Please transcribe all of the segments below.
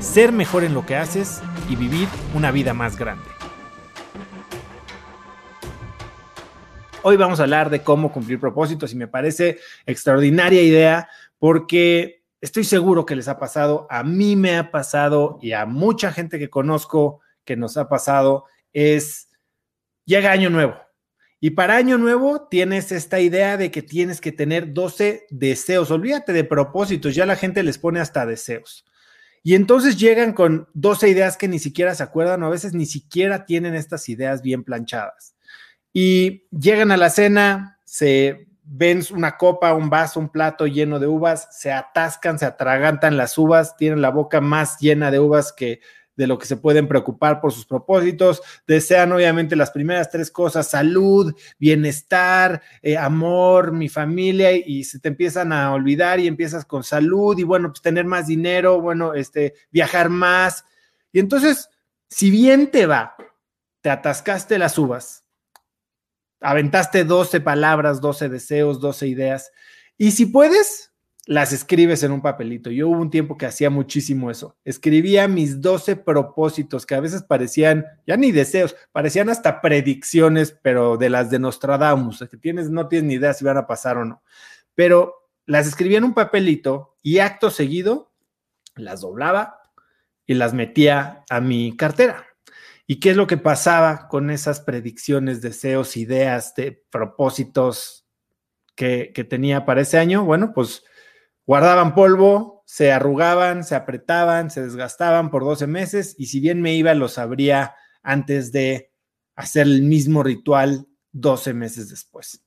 ser mejor en lo que haces y vivir una vida más grande. Hoy vamos a hablar de cómo cumplir propósitos y me parece extraordinaria idea porque estoy seguro que les ha pasado, a mí me ha pasado y a mucha gente que conozco que nos ha pasado es llega año nuevo y para Año Nuevo tienes esta idea de que tienes que tener 12 deseos. Olvídate de propósitos, ya la gente les pone hasta deseos. Y entonces llegan con 12 ideas que ni siquiera se acuerdan o a veces ni siquiera tienen estas ideas bien planchadas. Y llegan a la cena, se ven una copa, un vaso, un plato lleno de uvas, se atascan, se atragantan las uvas, tienen la boca más llena de uvas que de lo que se pueden preocupar por sus propósitos. Desean obviamente las primeras tres cosas, salud, bienestar, eh, amor, mi familia, y se te empiezan a olvidar y empiezas con salud y bueno, pues tener más dinero, bueno, este, viajar más. Y entonces, si bien te va, te atascaste las uvas, aventaste 12 palabras, 12 deseos, 12 ideas, y si puedes, las escribes en un papelito. Yo hubo un tiempo que hacía muchísimo eso. Escribía mis 12 propósitos que a veces parecían, ya ni deseos, parecían hasta predicciones, pero de las de Nostradamus, que tienes, no tienes ni idea si van a pasar o no. Pero las escribía en un papelito y acto seguido las doblaba y las metía a mi cartera. ¿Y qué es lo que pasaba con esas predicciones, deseos, ideas, de propósitos que, que tenía para ese año? Bueno, pues Guardaban polvo, se arrugaban, se apretaban, se desgastaban por 12 meses y si bien me iba, los abría antes de hacer el mismo ritual 12 meses después.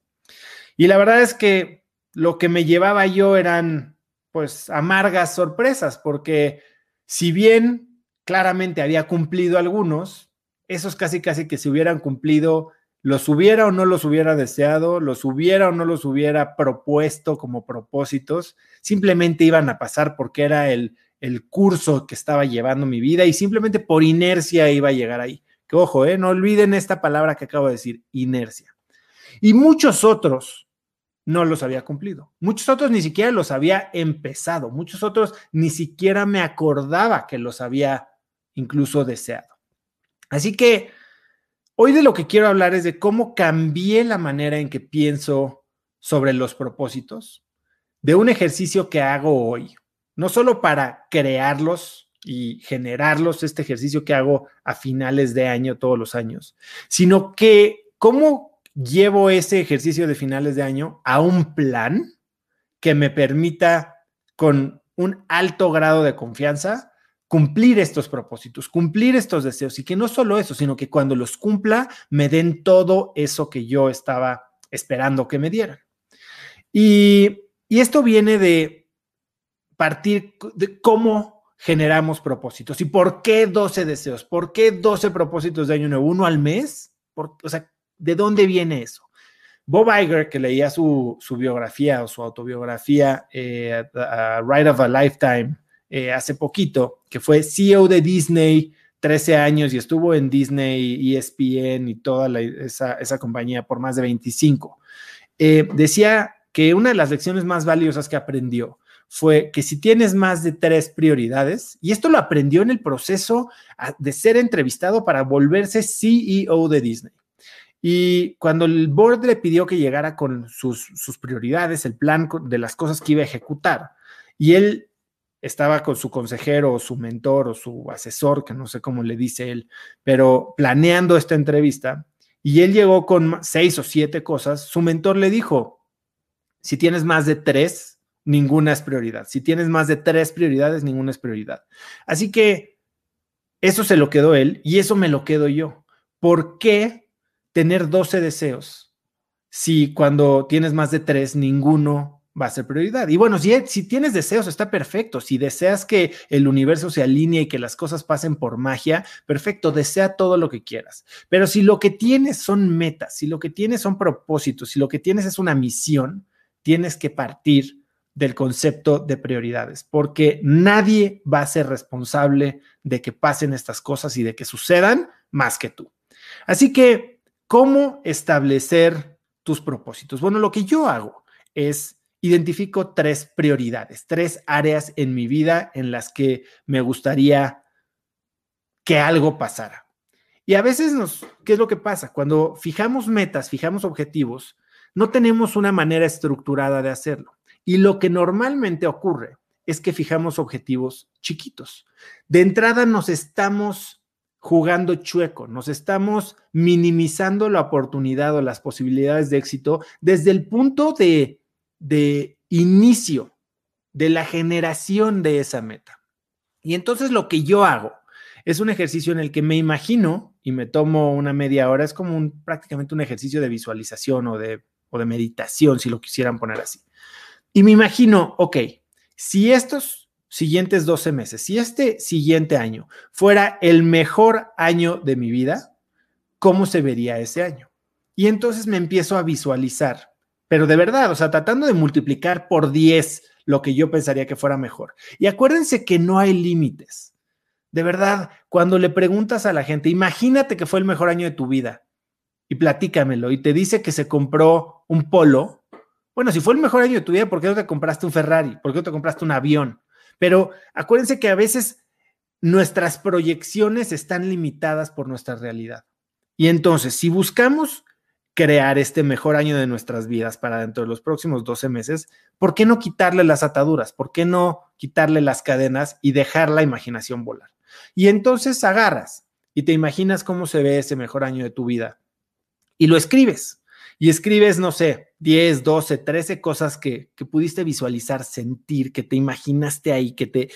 Y la verdad es que lo que me llevaba yo eran pues amargas sorpresas, porque si bien claramente había cumplido algunos, esos casi casi que se hubieran cumplido los hubiera o no los hubiera deseado, los hubiera o no los hubiera propuesto como propósitos, simplemente iban a pasar porque era el, el curso que estaba llevando mi vida y simplemente por inercia iba a llegar ahí. Que ojo, eh, no olviden esta palabra que acabo de decir, inercia. Y muchos otros no los había cumplido. Muchos otros ni siquiera los había empezado. Muchos otros ni siquiera me acordaba que los había incluso deseado. Así que Hoy de lo que quiero hablar es de cómo cambié la manera en que pienso sobre los propósitos, de un ejercicio que hago hoy, no solo para crearlos y generarlos, este ejercicio que hago a finales de año todos los años, sino que cómo llevo ese ejercicio de finales de año a un plan que me permita con un alto grado de confianza cumplir estos propósitos, cumplir estos deseos y que no solo eso, sino que cuando los cumpla me den todo eso que yo estaba esperando que me dieran. Y, esto viene de partir de cómo generamos propósitos y por qué 12 deseos, por qué 12 propósitos de año nuevo, uno al mes, o sea, ¿de dónde viene eso? Bob Iger, que leía su, biografía o su autobiografía, eh, Ride of a Lifetime, eh, hace poquito, que fue CEO de Disney 13 años y estuvo en Disney, ESPN y toda esa, compañía por más de 25. Eh, decía que una de las lecciones más valiosas que aprendió fue que si tienes más de tres prioridades, y esto lo aprendió en el proceso de ser entrevistado para volverse CEO de Disney. Y cuando el board le pidió que llegara con sus, sus prioridades, el plan de las cosas que iba a ejecutar, y él estaba con su consejero o su mentor o su asesor, que no sé cómo le dice él, pero planeando esta entrevista y él llegó con seis o siete cosas, su mentor le dijo, si tienes más de tres, ninguna es prioridad. Si tienes más de tres prioridades, ninguna es prioridad. Así que eso se lo quedó él y eso me lo quedo yo. ¿Por qué tener 12 deseos si cuando tienes más de tres, ninguno va a ser prioridad. Y bueno, si, si, tienes deseos, está perfecto. Si deseas que el universo se alinee y que las cosas pasen por magia, perfecto, desea todo lo que quieras. Pero si lo que tienes son metas, si lo que tienes son propósitos, si lo que tienes es una misión, tienes que partir del concepto de prioridades, porque nadie va a ser responsable de que pasen estas cosas y de que sucedan más que tú. Así que, ¿cómo establecer tus propósitos? Bueno, lo que yo hago es identifico tres prioridades, tres áreas en mi vida en las que me gustaría que algo pasara. Y a veces nos, ¿qué es lo que pasa? Cuando fijamos metas, fijamos objetivos, no tenemos una manera estructurada de hacerlo. Y lo que normalmente ocurre es que fijamos objetivos chiquitos. De entrada nos estamos jugando chueco, nos estamos minimizando la oportunidad o las posibilidades de éxito desde el punto de, de inicio de la generación de esa meta. Y entonces lo que yo hago es un ejercicio en el que me imagino y me tomo una media hora, es como un, prácticamente un ejercicio de visualización o de, o de meditación, si lo quisieran poner así. Y me imagino, ok, si estos siguientes 12 meses, si este siguiente año fuera el mejor año de mi vida, ¿cómo se vería ese año? Y entonces me empiezo a visualizar, pero de verdad, o sea, tratando de multiplicar por 10 lo que yo pensaría que fuera mejor. Y acuérdense que no hay límites. De verdad, cuando le preguntas a la gente, imagínate que fue el mejor año de tu vida y platícamelo y te dice que se compró un polo, bueno, si fue el mejor año de tu vida, ¿por qué no te compraste un Ferrari? ¿Por qué no te compraste un avión? Pero acuérdense que a veces nuestras proyecciones están limitadas por nuestra realidad. Y entonces, si buscamos crear este mejor año de nuestras vidas para dentro de los próximos 12 meses, ¿por qué no quitarle las ataduras? ¿Por qué no quitarle las cadenas y dejar la imaginación volar? Y entonces agarras y te imaginas cómo se ve ese mejor año de tu vida y lo escribes y escribes, no sé, 10, 12, 13 cosas que, pudiste visualizar, sentir, que te imaginaste ahí, que te,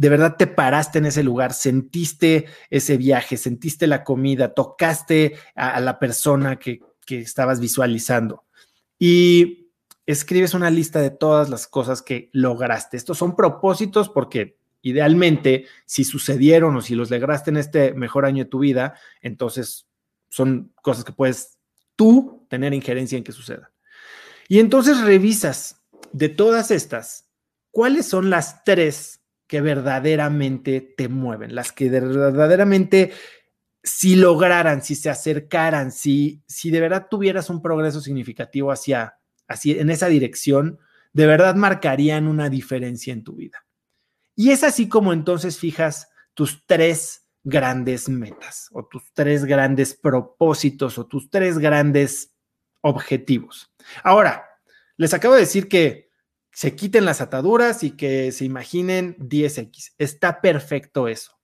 de verdad te paraste en ese lugar, sentiste ese viaje, sentiste la comida, tocaste a, la persona que, que estabas visualizando. Y escribes una lista de todas las cosas que lograste. Estos son propósitos porque idealmente, si sucedieron o si los lograste en este mejor año de tu vida, entonces son cosas que puedes tú tener injerencia en que suceda. Y entonces revisas de todas estas, ¿cuáles son las tres que verdaderamente te mueven? Las que verdaderamente, si lograran, si se acercaran, si, si de verdad tuvieras un progreso significativo hacia, hacia, en esa dirección, de verdad marcarían una diferencia en tu vida. Y es así como entonces fijas tus tres grandes metas o tus tres grandes propósitos o tus tres grandes objetivos. Ahora, les acabo de decir que se quiten las ataduras y que se imaginen 10x. Está perfecto eso.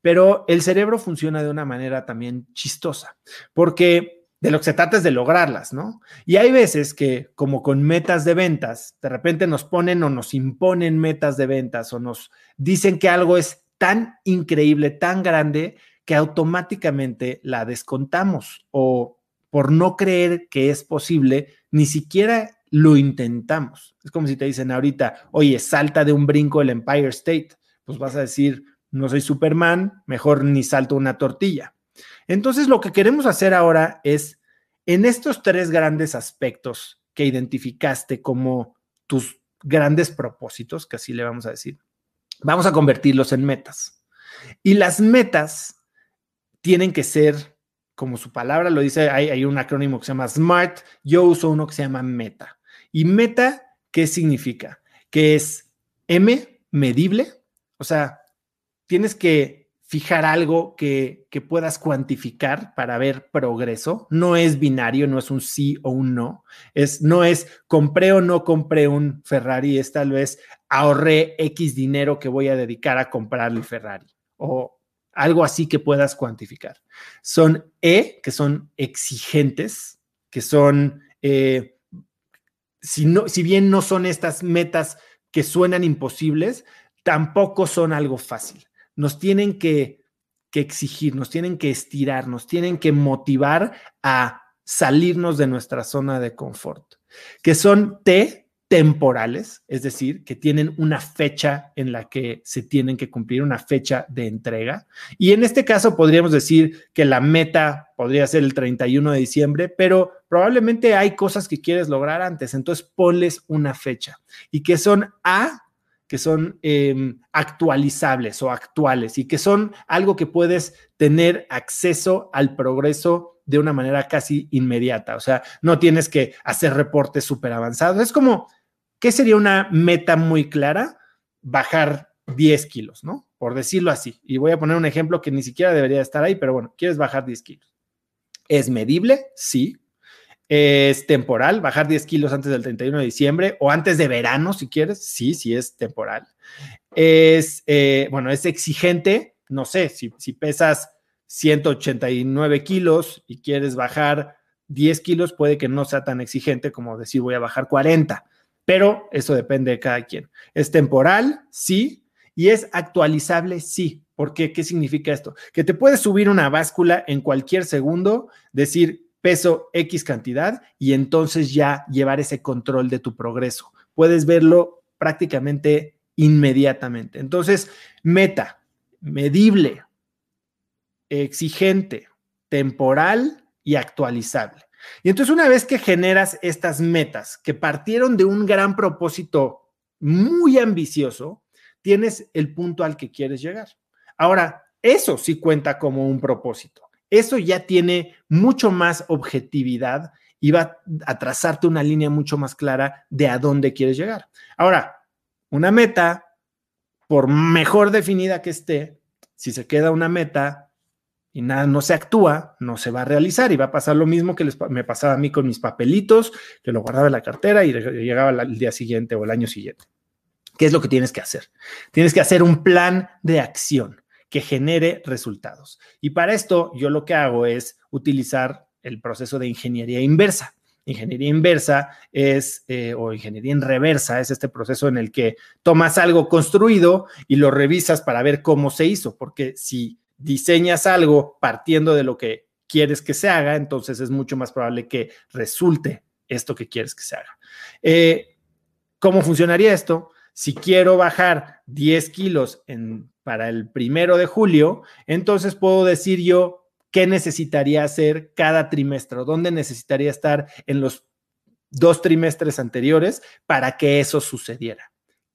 Pero el cerebro funciona de una manera también chistosa, porque de lo que se trata es de lograrlas, ¿no? Y hay veces que, como con metas de ventas, de repente nos ponen o nos imponen metas de ventas o nos dicen que algo es tan increíble, tan grande, que automáticamente la descontamos o por no creer que es posible, ni siquiera lo intentamos. Es como si te dicen ahorita, oye, salta de un brinco el Empire State. Pues vas a decir, no soy Superman, mejor ni salto una tortilla. Entonces, lo que queremos hacer ahora es, en estos tres grandes aspectos que identificaste como tus grandes propósitos, que así le vamos a decir, Vamos a convertirlos en metas. Y las metas tienen que ser, como su palabra lo dice, hay, un acrónimo que se llama SMART, yo uso uno que se llama META. ¿Y META qué significa? Que es M, medible, o sea, tienes que fijar algo que, puedas cuantificar para ver progreso. No es binario, no es un sí o un no. Es, no es compré o no compré un Ferrari, es tal vez ahorré X dinero que voy a dedicar a comprar el Ferrari o algo así que puedas cuantificar. Son E, que son exigentes, que son, eh, si, no, si bien no son estas metas que suenan imposibles, tampoco son algo fácil nos tienen que, exigir, nos tienen que estirar, nos tienen que motivar a salirnos de nuestra zona de confort, que son T, temporales, es decir, que tienen una fecha en la que se tienen que cumplir, una fecha de entrega. Y en este caso podríamos decir que la meta podría ser el 31 de diciembre, pero probablemente hay cosas que quieres lograr antes, entonces ponles una fecha y que son A, que son em, actualizables o actuales y que son algo que puedes tener acceso al progreso de una manera casi inmediata. O sea, no tienes que hacer reportes súper avanzados. Es como ¿Qué sería una meta muy clara? Bajar 10 kilos, ¿no? Por decirlo así. Y voy a poner un ejemplo que ni siquiera debería estar ahí, pero bueno, quieres bajar 10 kilos. ¿Es medible? Sí. ¿Es temporal? ¿Bajar 10 kilos antes del 31 de diciembre o antes de verano, si quieres? Sí, sí es temporal. Es, eh, bueno, es exigente. No sé, si, si pesas 189 kilos y quieres bajar 10 kilos, puede que no sea tan exigente como decir voy a bajar 40 pero eso depende de cada quien. ¿Es temporal? Sí. ¿Y es actualizable? Sí. ¿Por qué? ¿Qué significa esto? Que te puedes subir una báscula en cualquier segundo, decir peso X cantidad y entonces ya llevar ese control de tu progreso. Puedes verlo prácticamente inmediatamente. Entonces, meta, medible, exigente, temporal y actualizable. Y entonces una vez que generas estas metas que partieron de un gran propósito muy ambicioso, tienes el punto al que quieres llegar. Ahora, eso sí cuenta como un propósito. Eso ya tiene mucho más objetividad y va a trazarte una línea mucho más clara de a dónde quieres llegar. Ahora, una meta, por mejor definida que esté, si se queda una meta y nada, no se actúa, no se va a realizar y va a pasar lo mismo que me pasaba a mí con mis papelitos, que lo guardaba en la cartera y llegaba el día siguiente o el año siguiente. ¿Qué es lo que tienes que hacer? Tienes que hacer un plan de acción que genere resultados. Y para esto yo lo que hago es utilizar el proceso de ingeniería inversa. Ingeniería inversa es, eh, o ingeniería en reversa, es este proceso en el que tomas algo construido y lo revisas para ver cómo se hizo, porque si diseñas algo partiendo de lo que quieres que se haga, entonces es mucho más probable que resulte esto que quieres que se haga. Eh, ¿Cómo funcionaría esto? Si quiero bajar 10 kilos para el primero de julio, entonces puedo decir yo qué necesitaría hacer cada trimestre, dónde necesitaría estar en los dos trimestres anteriores para que eso sucediera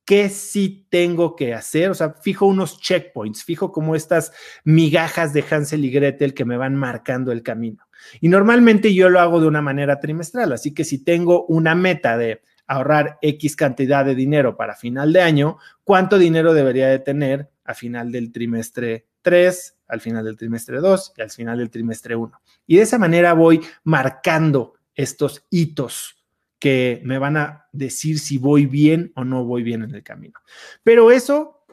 qué sí tengo que hacer, o sea, fijo unos checkpoints, fijo como estas migajas de Hansel y Gretel que me van marcando el camino. Y normalmente yo lo hago de una manera trimestral, así que si tengo una meta de ahorrar X cantidad de dinero para final de año, ¿cuánto dinero debería de tener a final del trimestre 3, al final del trimestre 2 y al final del trimestre 1? Y de esa manera voy marcando estos hitos que me van a decir si voy bien o no voy bien en el camino. Pero eso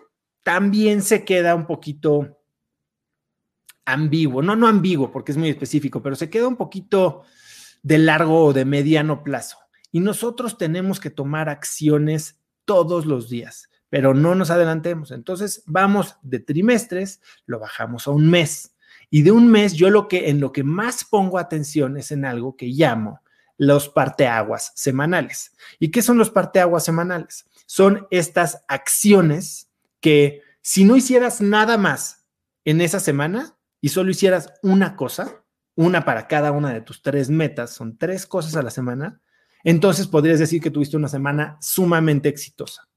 también se queda un poquito ambiguo, no, no ambiguo porque es muy específico, pero se queda un poquito de largo o de mediano plazo. Y nosotros tenemos que tomar acciones todos los días, pero no nos adelantemos. Entonces vamos de trimestres, lo bajamos a un mes. Y de un mes yo lo que en lo que más pongo atención es en algo que llamo los parteaguas semanales. ¿Y qué son los parteaguas semanales? Son estas acciones que si no hicieras nada más en esa semana y solo hicieras una cosa, una para cada una de tus tres metas, son tres cosas a la semana, entonces podrías decir que tuviste una semana sumamente exitosa.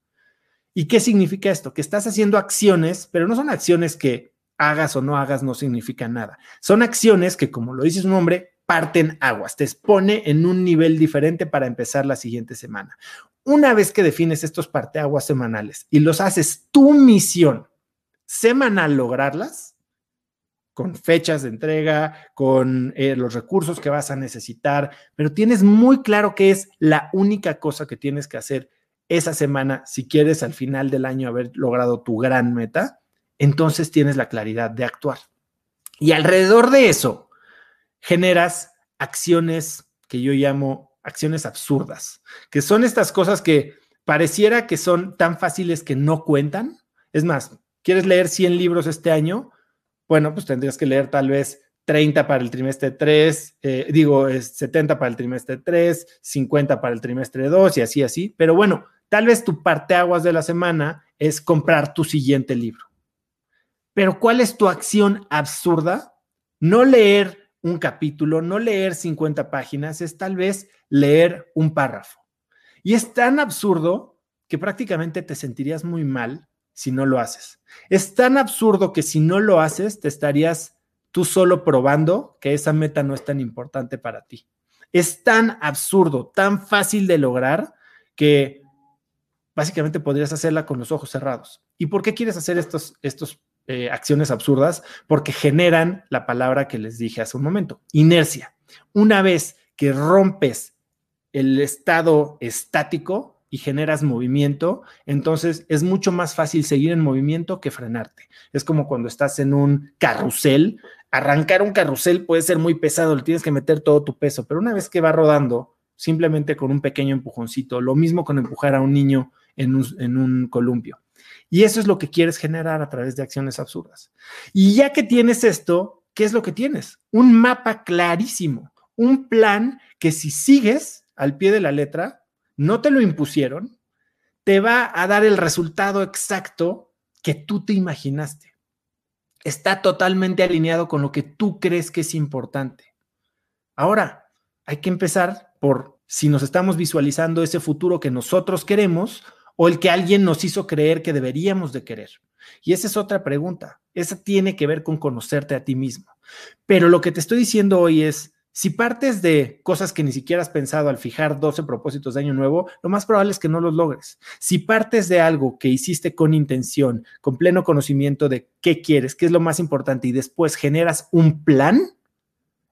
¿Y qué significa esto? Que estás haciendo acciones, pero no son acciones que hagas o no hagas, no significa nada. Son acciones que, como lo dice su nombre, parten aguas, te expone en un nivel diferente para empezar la siguiente semana. Una vez que defines estos parteaguas semanales y los haces tu misión semanal lograrlas, con fechas de entrega, con eh, los recursos que vas a necesitar, pero tienes muy claro que es la única cosa que tienes que hacer esa semana si quieres al final del año haber logrado tu gran meta, entonces tienes la claridad de actuar. Y alrededor de eso, generas acciones que yo llamo acciones absurdas, que son estas cosas que pareciera que son tan fáciles que no cuentan. Es más, ¿quieres leer 100 libros este año? Bueno, pues tendrías que leer tal vez 30 para el trimestre 3, eh, digo, es 70 para el trimestre 3, 50 para el trimestre 2 y así, así. Pero bueno, tal vez tu parteaguas de la semana es comprar tu siguiente libro. Pero ¿cuál es tu acción absurda? No leer un capítulo, no leer 50 páginas, es tal vez leer un párrafo. Y es tan absurdo que prácticamente te sentirías muy mal si no lo haces. Es tan absurdo que si no lo haces, te estarías tú solo probando que esa meta no es tan importante para ti. Es tan absurdo, tan fácil de lograr que básicamente podrías hacerla con los ojos cerrados. ¿Y por qué quieres hacer estos, estos eh, acciones absurdas? Porque generan la palabra que les dije hace un momento, inercia. Una vez que rompes el estado estático, y generas movimiento, entonces es mucho más fácil seguir en movimiento que frenarte. Es como cuando estás en un carrusel. Arrancar un carrusel puede ser muy pesado, le tienes que meter todo tu peso, pero una vez que va rodando, simplemente con un pequeño empujoncito, lo mismo con empujar a un niño en un, en un columpio. Y eso es lo que quieres generar a través de acciones absurdas. Y ya que tienes esto, ¿qué es lo que tienes? Un mapa clarísimo, un plan que si sigues al pie de la letra, no te lo impusieron, te va a dar el resultado exacto que tú te imaginaste. Está totalmente alineado con lo que tú crees que es importante. Ahora, hay que empezar por si nos estamos visualizando ese futuro que nosotros queremos o el que alguien nos hizo creer que deberíamos de querer. Y esa es otra pregunta. Esa tiene que ver con conocerte a ti mismo. Pero lo que te estoy diciendo hoy es, si partes de cosas que ni siquiera has pensado al fijar 12 propósitos de año nuevo, lo más probable es que no los logres. Si partes de algo que hiciste con intención, con pleno conocimiento de qué quieres, qué es lo más importante y después generas un plan,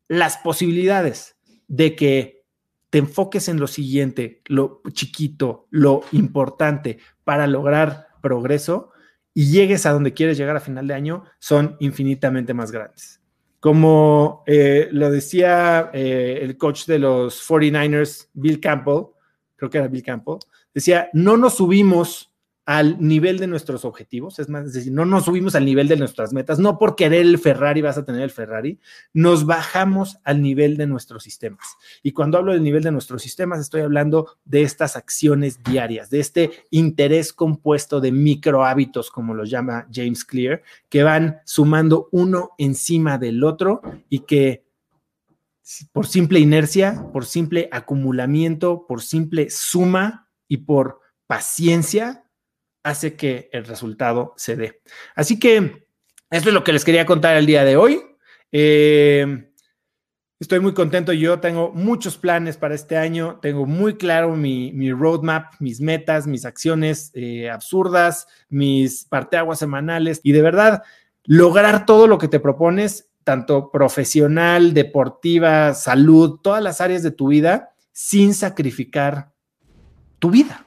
las posibilidades de que te enfoques en lo siguiente, lo chiquito, lo importante para lograr progreso y llegues a donde quieres llegar a final de año son infinitamente más grandes. Como eh, lo decía eh, el coach de los 49ers, Bill Campbell, creo que era Bill Campbell, decía, no nos subimos al nivel de nuestros objetivos, es más, es decir, no nos subimos al nivel de nuestras metas, no por querer el Ferrari vas a tener el Ferrari, nos bajamos al nivel de nuestros sistemas. Y cuando hablo del nivel de nuestros sistemas, estoy hablando de estas acciones diarias, de este interés compuesto de micro hábitos, como los llama James Clear, que van sumando uno encima del otro y que por simple inercia, por simple acumulamiento, por simple suma y por paciencia, hace que el resultado se dé. Así que esto es lo que les quería contar el día de hoy. Eh, estoy muy contento. Yo tengo muchos planes para este año. Tengo muy claro mi, roadmap, mis metas, mis acciones eh, absurdas, mis parteaguas semanales y de verdad lograr todo lo que te propones, tanto profesional, deportiva, salud, todas las áreas de tu vida, sin sacrificar tu vida.